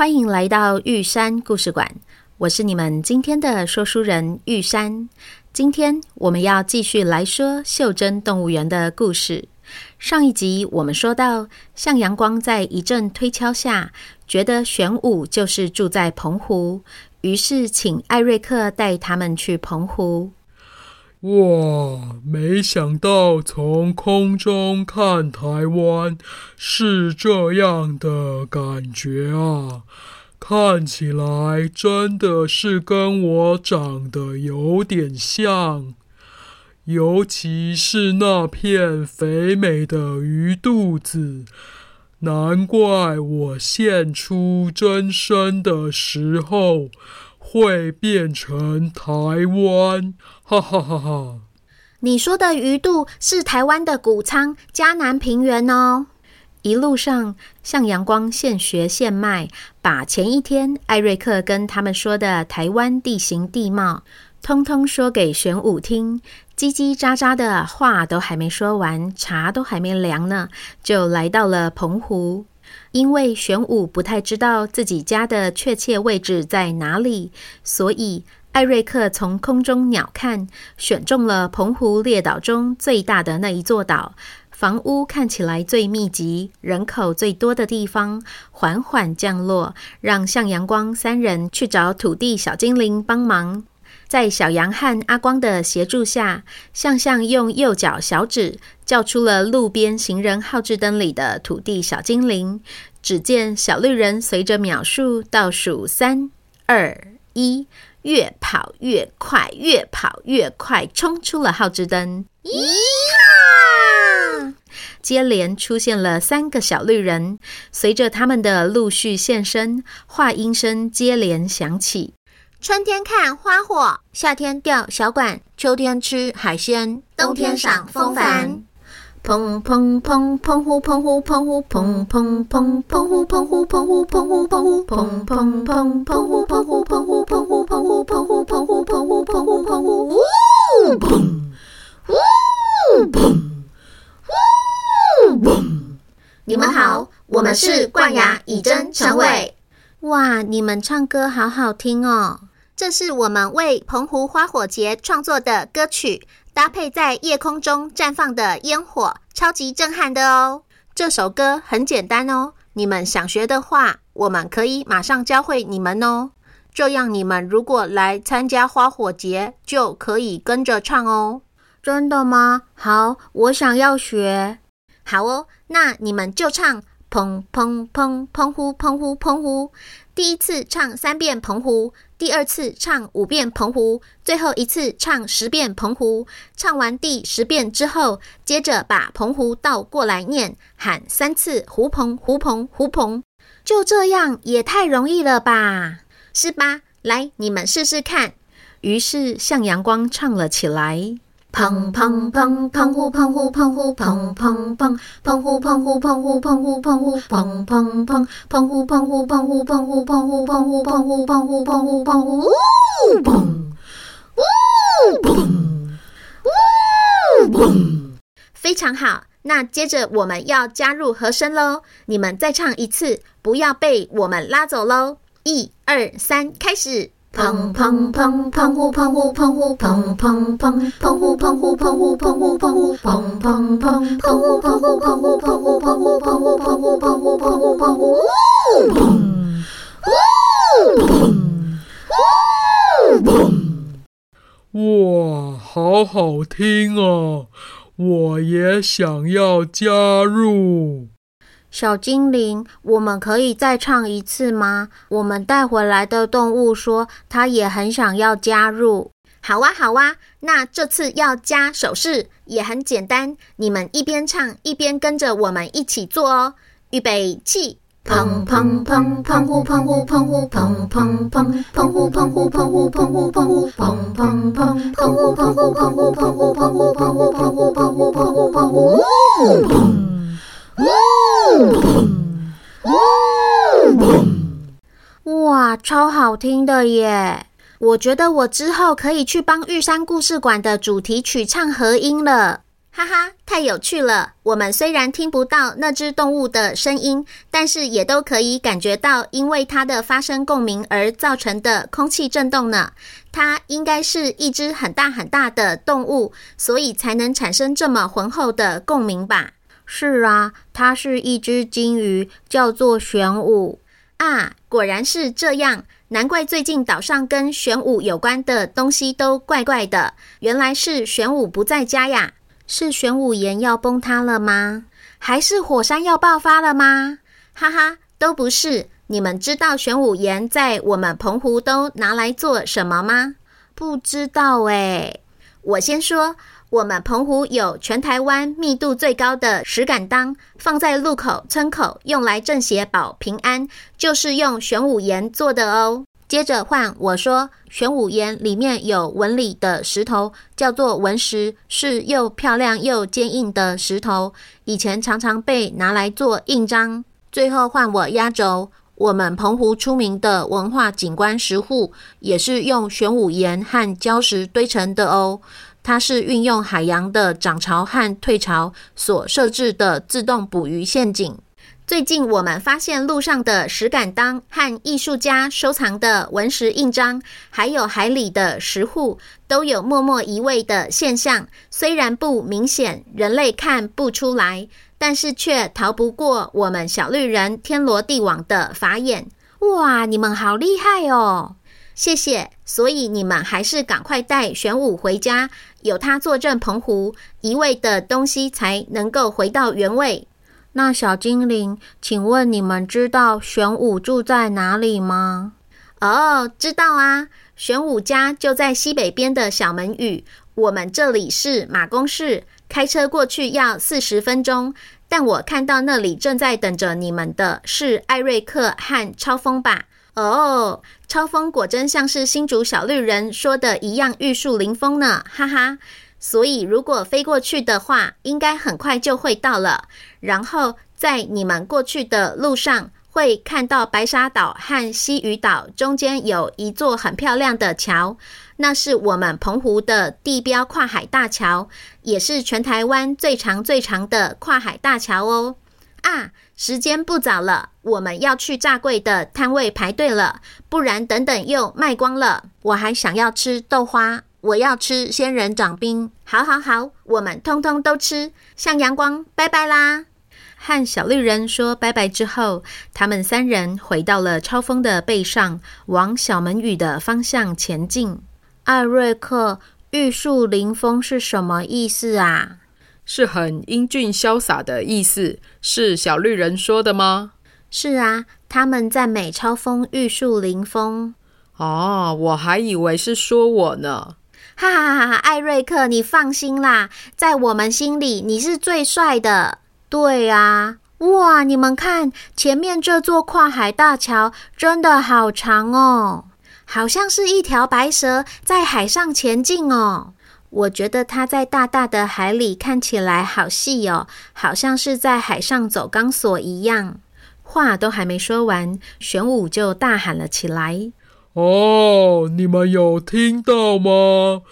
欢迎来到玉山故事馆。我是你们今天的说书人玉山。今天我们要继续来说袖珍动物园的故事。上一集我们说到，向阳光在一阵推敲下，觉得玄武就是住在澎湖，于是请艾瑞克带他们去澎湖。哇，没想到从空中看台湾是这样的感觉啊！看起来真的是跟我长得有点像，尤其是那片肥美的鱼肚子，难怪我现出真身的时候。会变成台湾，哈哈哈哈！你说的鱼肚是台湾的谷仓嘉南平原哦。一路上，向阳光现学现卖，把前一天艾瑞克跟他们说的台湾地形地貌，通通说给玄武听。叽叽喳喳的话都还没说完，茶都还没凉呢，就来到了澎湖。因为玄武不太知道自己家的确切位置在哪里，所以艾瑞克从空中鸟瞰，选中了澎湖列岛中最大的那一座岛，房屋看起来最密集、人口最多的地方，缓缓降落，让向阳光三人去找土地小精灵帮忙。在小羊和阿光的协助下，向向用右脚小指叫出了路边行人号志灯里的土地小精灵。只见小绿人随着秒数倒数三二一，越跑越快，越跑越快，冲出了号志灯。接连出现了三个小绿人，随着他们的陆续现身，话音声接连响起。春天看花火，夏天钓小管，秋天吃海鲜，冬天赏风帆。澎澎澎澎湖澎湖澎湖砰砰砰澎湖澎湖澎湖澎湖澎湖砰砰砰澎湖澎湖澎湖澎湖澎湖澎湖澎湖澎湖澎湖澎湖，呜澎呜澎呜澎。你们好，我们是冠牙、以真、成伟。哇，你们唱歌好好听哦！这是我们为澎湖花火节创作的歌曲，搭配在夜空中绽放的烟火，超级震撼的哦。这首歌很简单哦，你们想学的话，我们可以马上教会你们哦。这样你们如果来参加花火节，就可以跟着唱哦。真的吗？好，我想要学。好哦，那你们就唱砰砰砰砰呼砰呼砰呼。第一次唱三遍澎湖，第二次唱五遍澎湖，最后一次唱十遍澎湖。唱完第十遍之后，接着把澎湖倒过来念，喊三次湖澎湖澎湖澎。就这样也太容易了吧？是吧？来，你们试试看。于是向阳光唱了起来。澎澎澎澎湖澎湖澎湖澎澎澎澎湖澎湖澎湖澎湖澎湖澎澎澎澎湖澎湖澎湖澎湖澎湖澎湖澎湖澎湖澎湖澎湖，呜澎呜澎呜澎，非常好。那接着我们要加入和声喽，你们再唱一次，不要被我们拉走喽。一二三，开始。澎澎澎澎湖澎湖澎湖澎澎澎澎湖澎湖澎湖澎湖澎湖澎澎澎澎湖澎湖澎湖澎湖澎湖澎湖澎湖澎湖澎湖澎湖，呜澎呜澎呜哇，好好听啊！我也想要加入。小精灵，我们可以再唱一次吗？我们带回来的动物说，它也很想要加入。好哇，好哇，那这次要加手势，也很简单。你们一边唱一边跟着我们一起做哦。预备起，砰砰砰砰呼砰呼砰呼砰砰砰砰呼砰呼砰呼砰呼砰呼砰砰砰砰呼砰呼砰呼砰呼砰呼砰呼砰呼砰呼砰呼砰呼哇，超好听的耶！我觉得我之后可以去帮玉山故事馆的主题曲唱和音了。哈哈，太有趣了！我们虽然听不到那只动物的声音，但是也都可以感觉到因为它的发声共鸣而造成的空气震动呢。它应该是一只很大很大的动物，所以才能产生这么浑厚的共鸣吧？是啊，它是一只金鱼，叫做玄武啊。果然是这样，难怪最近岛上跟玄武有关的东西都怪怪的。原来是玄武不在家呀。是玄武岩要崩塌了吗？还是火山要爆发了吗？哈哈，都不是。你们知道玄武岩在我们澎湖都拿来做什么吗？不知道诶。我先说，我们澎湖有全台湾密度最高的石敢当，放在路口、村口用来镇邪保平安，就是用玄武岩做的哦。接着换我说，玄武岩里面有纹理的石头，叫做纹石，是又漂亮又坚硬的石头，以前常常被拿来做印章。最后换我压轴，我们澎湖出名的文化景观石沪，也是用玄武岩和礁石堆成的哦。它是运用海洋的涨潮和退潮所设置的自动捕鱼陷阱。最近我们发现路上的石敢当和艺术家收藏的文石印章，还有海里的石沪，都有默默移位的现象。虽然不明显，人类看不出来，但是却逃不过我们小绿人天罗地网的法眼。哇，你们好厉害哦！谢谢。所以你们还是赶快带玄武回家，有他坐镇澎湖，移位的东西才能够回到原位。那小精灵，请问你们知道玄武住在哪里吗？哦，知道啊，玄武家就在西北边的小门屿。我们这里是马公市，开车过去要四十分钟。但我看到那里正在等着你们的是艾瑞克和超风吧？哦，超风果真像是新竹小绿人说的一样玉树临风呢，哈哈。所以，如果飞过去的话，应该很快就会到了。然后，在你们过去的路上，会看到白沙岛和西屿岛中间有一座很漂亮的桥，那是我们澎湖的地标跨海大桥，也是全台湾最长最长的跨海大桥哦。啊，时间不早了，我们要去炸柜的摊位排队了，不然等等又卖光了。我还想要吃豆花。我要吃仙人掌冰，好好好，我们通通都吃。向阳光，拜拜啦！和小绿人说拜拜之后，他们三人回到了超风的背上，往小门峪的方向前进。艾瑞克，玉树临风是什么意思啊？是很英俊潇洒的意思，是小绿人说的吗？是啊，他们赞美超风玉树临风。哦，我还以为是说我呢。哈哈哈哈！艾瑞克，你放心啦，在我们心里你是最帅的。对啊，哇！你们看前面这座跨海大桥，真的好长哦，好像是一条白蛇在海上前进哦。我觉得它在大大的海里看起来好细哦，好像是在海上走钢索一样。话都还没说完，玄武就大喊了起来。哦，你们有听到吗？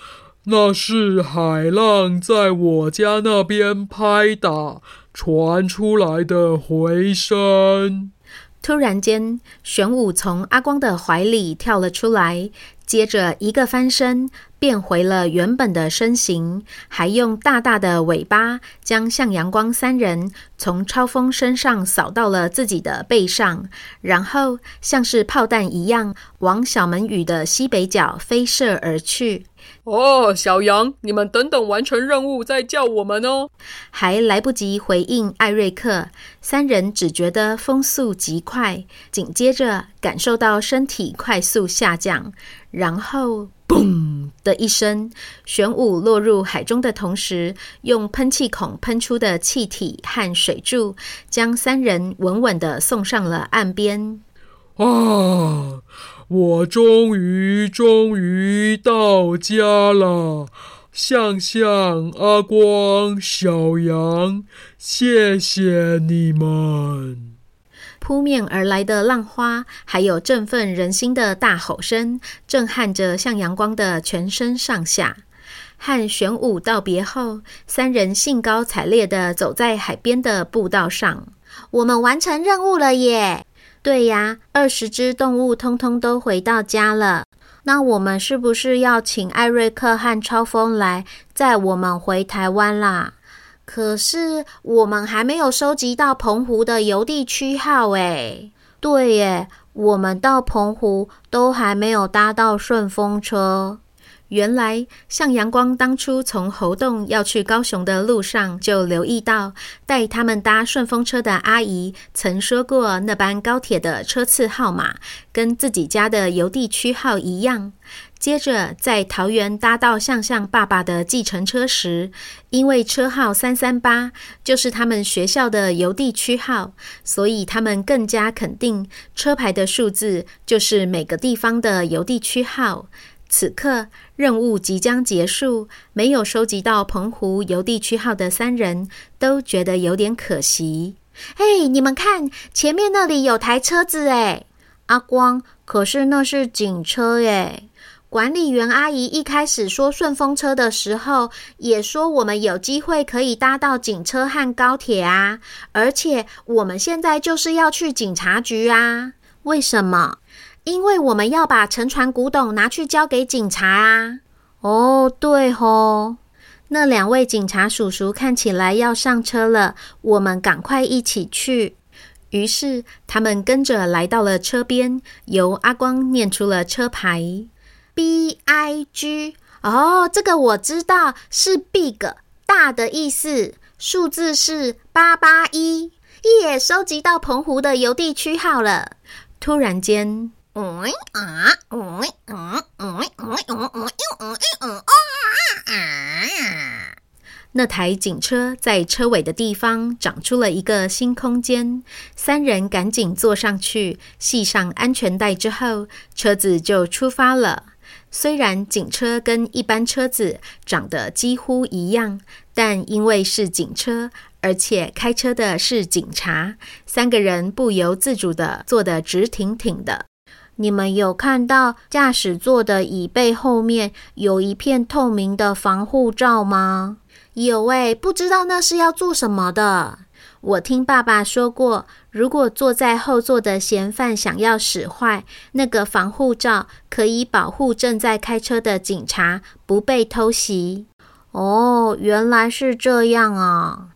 那是海浪在我家那边拍打传出来的回声。突然间，玄武从阿光的怀里跳了出来。接着一个翻身，变回了原本的身形，还用大大的尾巴将向阳光三人从超风身上扫到了自己的背上，然后像是炮弹一样往小门宇的西北角飞射而去。哦，小羊，你们等等完成任务再叫我们哦。还来不及回应艾瑞克，三人只觉得风速极快，紧接着感受到身体快速下降，然后嘣的一声，玄武落入海中的同时，用喷气孔喷出的气体和水柱，将三人稳稳地送上了岸边。啊！我终于终于到家了，向向、阿光、小羊，谢谢你们！扑面而来的浪花，还有振奋人心的大吼声，震撼着向阳光的全身上下。和玄武道别后，三人兴高采烈地走在海边的步道上。我们完成任务了耶！对呀，二十只动物通通都回到家了。那我们是不是要请艾瑞克和超风来载我们回台湾啦？可是我们还没有收集到澎湖的邮递区号诶。对耶，我们到澎湖都还没有搭到顺风车。原来，向阳光当初从猴洞要去高雄的路上，就留意到带他们搭顺风车的阿姨曾说过，那班高铁的车次号码跟自己家的邮递区号一样。接着，在桃园搭到向向爸爸的计程车时，因为车号三三八就是他们学校的邮递区号，所以他们更加肯定车牌的数字就是每个地方的邮递区号。此刻任务即将结束，没有收集到澎湖邮递区号的三人都觉得有点可惜。嘿，你们看，前面那里有台车子诶。阿光，可是那是警车诶。管理员阿姨一开始说顺风车的时候，也说我们有机会可以搭到警车和高铁啊，而且我们现在就是要去警察局啊。为什么？因为我们要把沉船古董拿去交给警察啊！哦，对吼，那两位警察叔叔看起来要上车了，我们赶快一起去。于是他们跟着来到了车边，由阿光念出了车牌：B I G。哦，这个我知道，是 Big 大的意思，数字是八八一。也，收集到澎湖的邮递区号了。突然间。那台警车在车尾的地方长出了一个新空间，三人赶紧坐上去，系上安全带之后，车子就出发了。虽然警车跟一般车子长得几乎一样，但因为是警车，而且开车的是警察，三个人不由自主的坐得直挺挺的。你们有看到驾驶座的椅背后面有一片透明的防护罩吗？有诶，不知道那是要做什么的。我听爸爸说过，如果坐在后座的嫌犯想要使坏，那个防护罩可以保护正在开车的警察不被偷袭。哦，原来是这样啊。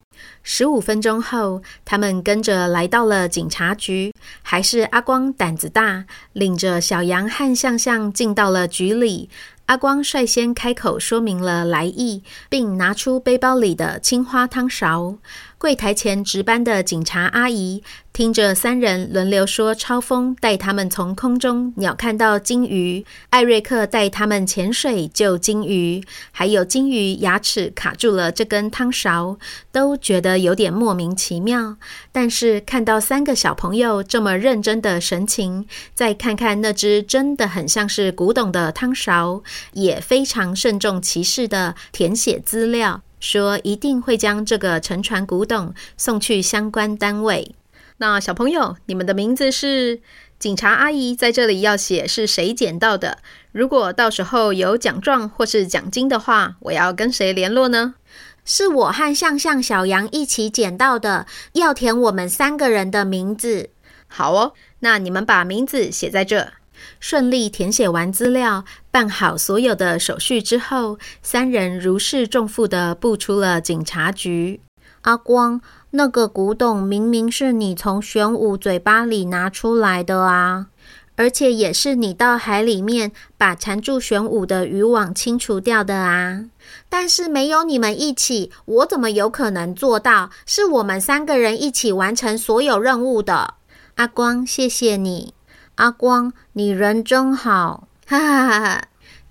十五分钟后，他们跟着来到了警察局，还是阿光胆子大，领着小羊和象象进到了局里。阿光率先开口说明了来意，并拿出背包里的青花汤勺。柜台前值班的警察阿姨听着三人轮流说：“超风带他们从空中鸟看到金鱼，艾瑞克带他们潜水救金鱼，还有金鱼牙齿卡住了这根汤勺，都觉得有点莫名其妙。但是看到三个小朋友这么认真的神情，再看看那只真的很像是古董的汤勺，也非常慎重其事的填写资料。”说一定会将这个沉船古董送去相关单位。那小朋友，你们的名字是？警察阿姨在这里要写是谁捡到的。如果到时候有奖状或是奖金的话，我要跟谁联络呢？是我和向向、小羊一起捡到的，要填我们三个人的名字。好哦，那你们把名字写在这。顺利填写完资料，办好所有的手续之后，三人如释重负地步出了警察局。阿光，那个古董明明是你从玄武嘴巴里拿出来的啊！而且也是你到海里面把缠住玄武的渔网清除掉的啊！但是没有你们一起，我怎么有可能做到？是我们三个人一起完成所有任务的。阿光，谢谢你，阿光，你人真好，哈哈哈哈！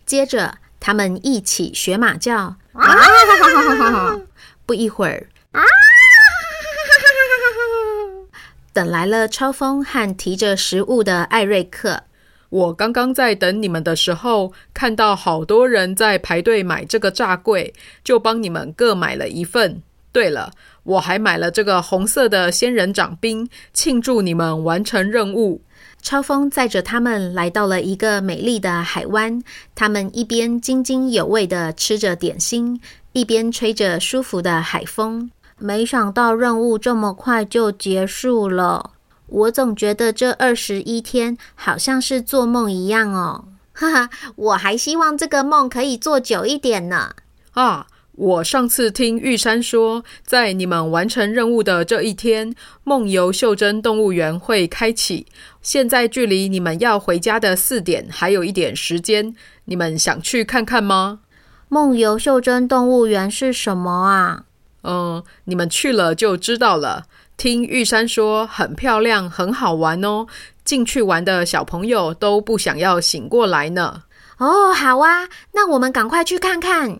接着，他们一起学马叫，啊哈哈哈哈哈！不一会儿，啊哈哈哈哈哈！等来了超风和提着食物的艾瑞克。我刚刚在等你们的时候，看到好多人在排队买这个炸柜，就帮你们各买了一份。对了，我还买了这个红色的仙人掌冰，庆祝你们完成任务。超风载着他们来到了一个美丽的海湾，他们一边津津有味地吃着点心，一边吹着舒服的海风。没想到任务这么快就结束了。我总觉得这二十一天好像是做梦一样哦，哈哈！我还希望这个梦可以做久一点呢。啊，我上次听玉山说，在你们完成任务的这一天，梦游袖珍动物园会开启。现在距离你们要回家的四点还有一点时间，你们想去看看吗？梦游袖珍动物园是什么啊？嗯，你们去了就知道了。听玉山说很漂亮，很好玩哦。进去玩的小朋友都不想要醒过来呢。哦，好啊，那我们赶快去看看。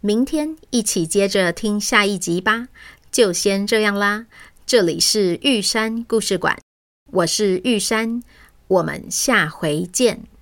明天一起接着听下一集吧。就先这样啦，这里是玉山故事馆，我是玉山，我们下回见。